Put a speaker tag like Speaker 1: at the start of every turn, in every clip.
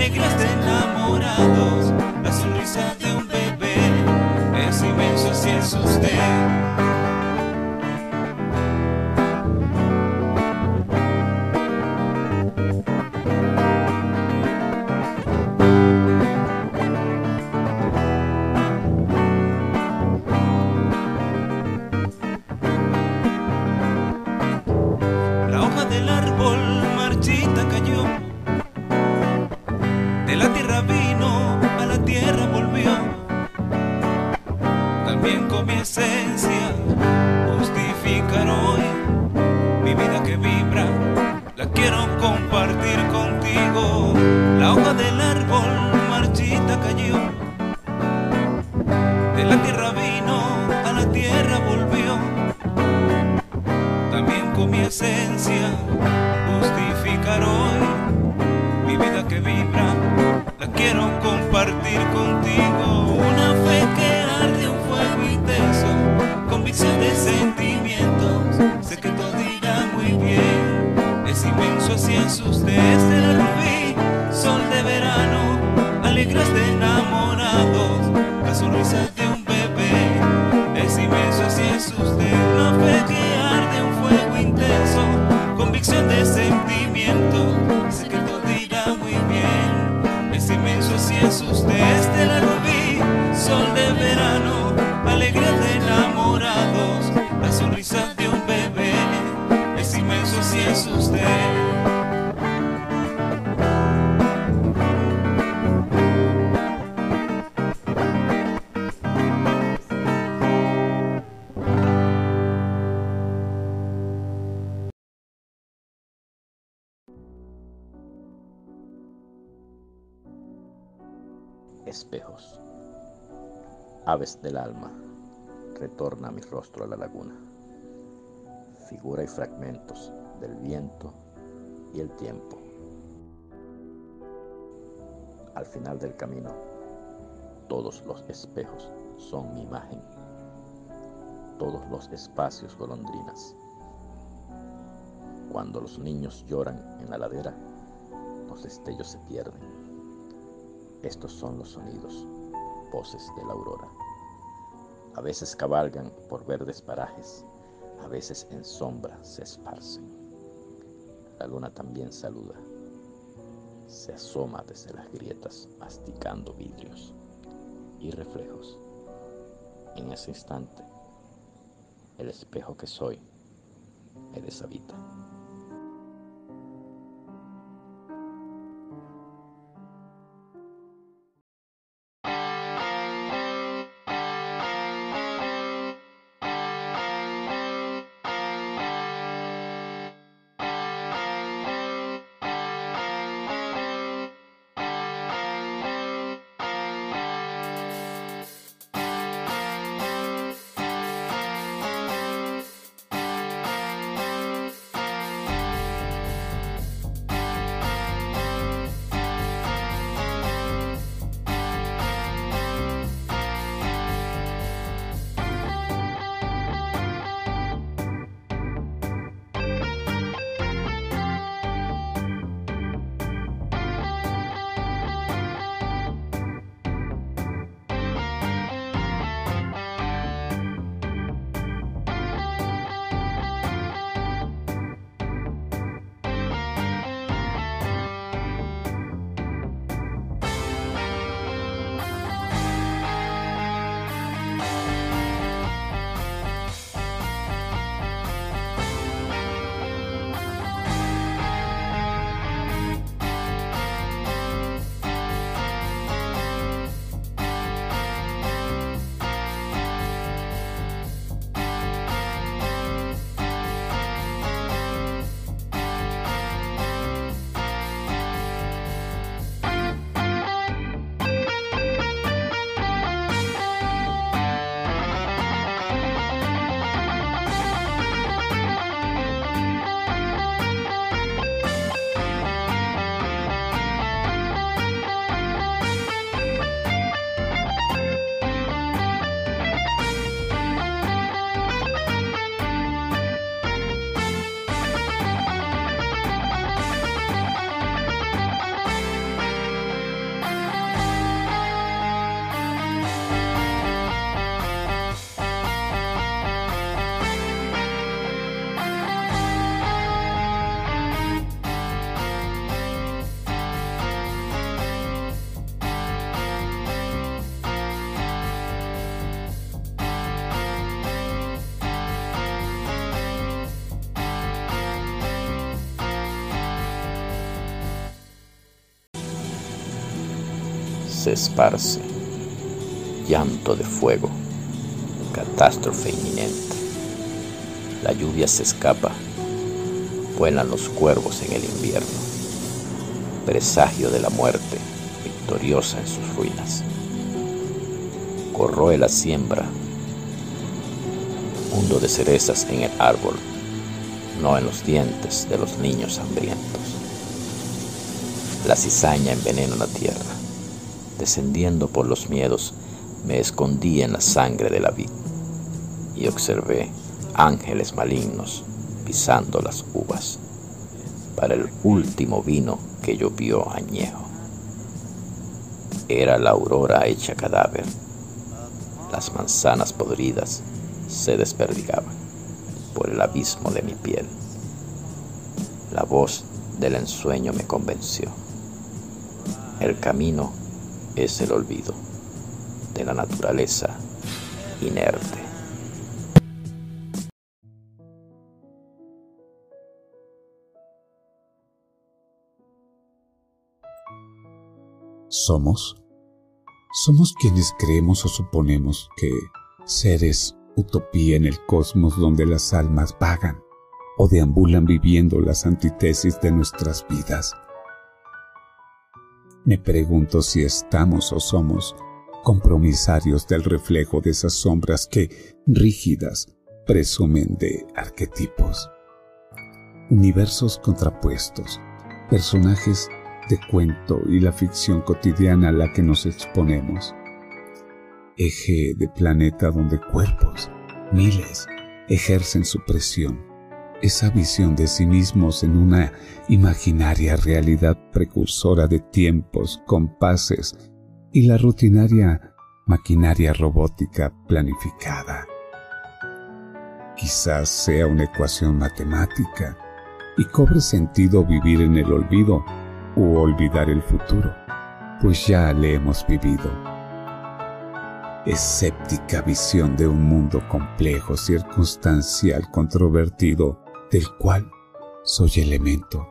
Speaker 1: alegres de enamorados, la sonrisa de un bebé. Es inmenso, así es usted. Es inmenso, así es usted, es de la rubí, sol de verano, alegres de enamorados, la sonrisa de un bebé, es inmenso, así es usted, una fe que arde un fuego intenso, convicción de sentimiento, sé que todo irá muy bien, es inmenso, así es usted, es de la rubí, sol de verano,
Speaker 2: Espejos. Aves del alma, retorna mi rostro a la laguna. Figura y fragmentos del viento y el tiempo. Al final del camino, todos los espejos son mi imagen. Todos los espacios golondrinas. Cuando los niños lloran en la ladera, los destellos se pierden. Estos son los sonidos, voces de la aurora. A veces cabalgan por verdes parajes, a veces en sombra se esparcen. La luna también saluda, se asoma desde las grietas masticando vidrios y reflejos. En ese instante, el espejo que soy me deshabita. Esparce, llanto de fuego, catástrofe inminente. La lluvia se escapa, vuelan los cuervos en el invierno, presagio de la muerte victoriosa en sus ruinas. Corroe la siembra, mundo de cerezas en el árbol, no en los dientes de los niños hambrientos. La cizaña envenena la tierra. Descendiendo por los miedos, me escondí en la sangre de la vid y observé ángeles malignos pisando las uvas para el último vino que llovió añejo. Era la aurora hecha cadáver. Las manzanas podridas se desperdigaban por el abismo de mi piel. La voz del ensueño me convenció. El camino es el olvido de la naturaleza inerte.
Speaker 3: Somos, somos quienes creemos o suponemos que seres utopía en el cosmos donde las almas vagan o deambulan viviendo las antítesis de nuestras vidas. Me pregunto si estamos o somos compromisarios del reflejo de esas sombras que, rígidas, presumen de arquetipos. Universos contrapuestos, personajes de cuento y la ficción cotidiana a la que nos exponemos. Eje de planeta donde cuerpos, miles, ejercen su presión esa visión de sí mismos en una imaginaria realidad precursora de tiempos, compases y la rutinaria maquinaria robótica planificada. Quizás sea una ecuación matemática y cobre sentido vivir en el olvido u olvidar el futuro, pues ya le hemos vivido. Escéptica visión de un mundo complejo, circunstancial, controvertido, del cual soy elemento,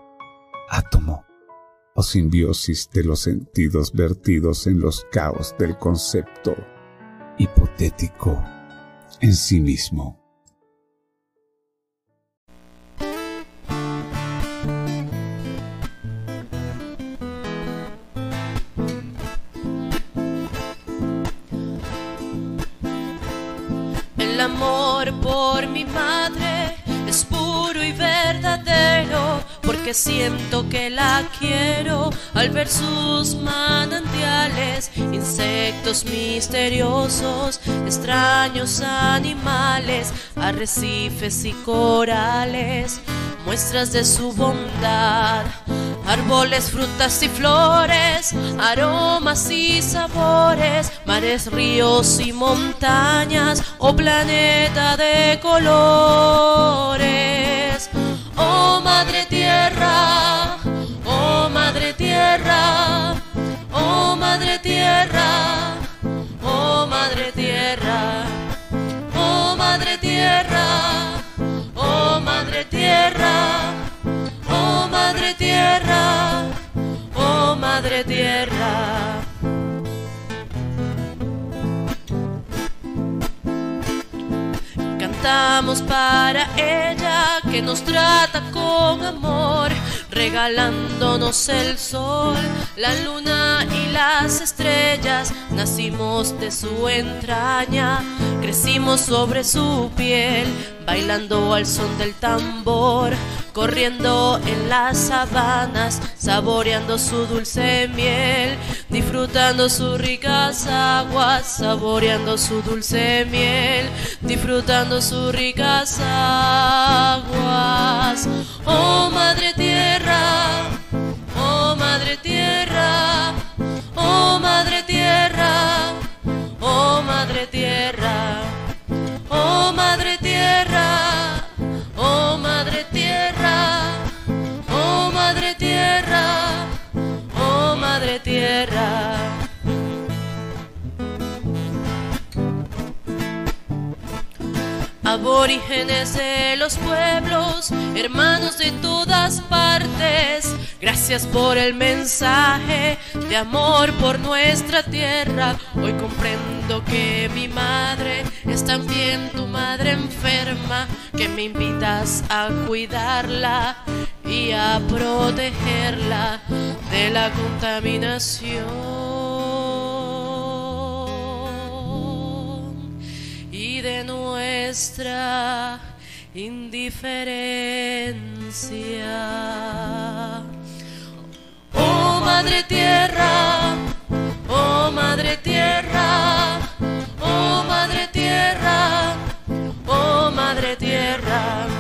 Speaker 3: átomo o simbiosis de los sentidos vertidos en los caos del concepto hipotético en sí mismo.
Speaker 4: El amor por mi madre puro y verdadero, porque siento que la quiero al ver sus manantiales, insectos misteriosos, extraños animales, arrecifes y corales, muestras de su bondad. Árboles, frutas y flores, aromas y sabores, mares, ríos y montañas, oh planeta de colores. Oh Madre Tierra, oh Madre Tierra, oh Madre Tierra, oh Madre Tierra, Tierra. Cantamos para ella que nos trata con amor, regalándonos el sol, la luna y las estrellas. Nacimos de su entraña, crecimos sobre su piel, bailando al son del tambor corriendo en las sabanas, saboreando su dulce miel, disfrutando sus ricas aguas, saboreando su dulce miel, disfrutando sus ricas aguas. Oh Aborígenes de los pueblos, hermanos de todas partes, Gracias por el mensaje de amor por nuestra tierra. Hoy comprendo que mi madre es también tu madre enferma, que me invitas a cuidarla y a protegerla de la contaminación nuestra indiferencia. Oh Madre Tierra, oh Madre Tierra, oh Madre Tierra, oh Madre Tierra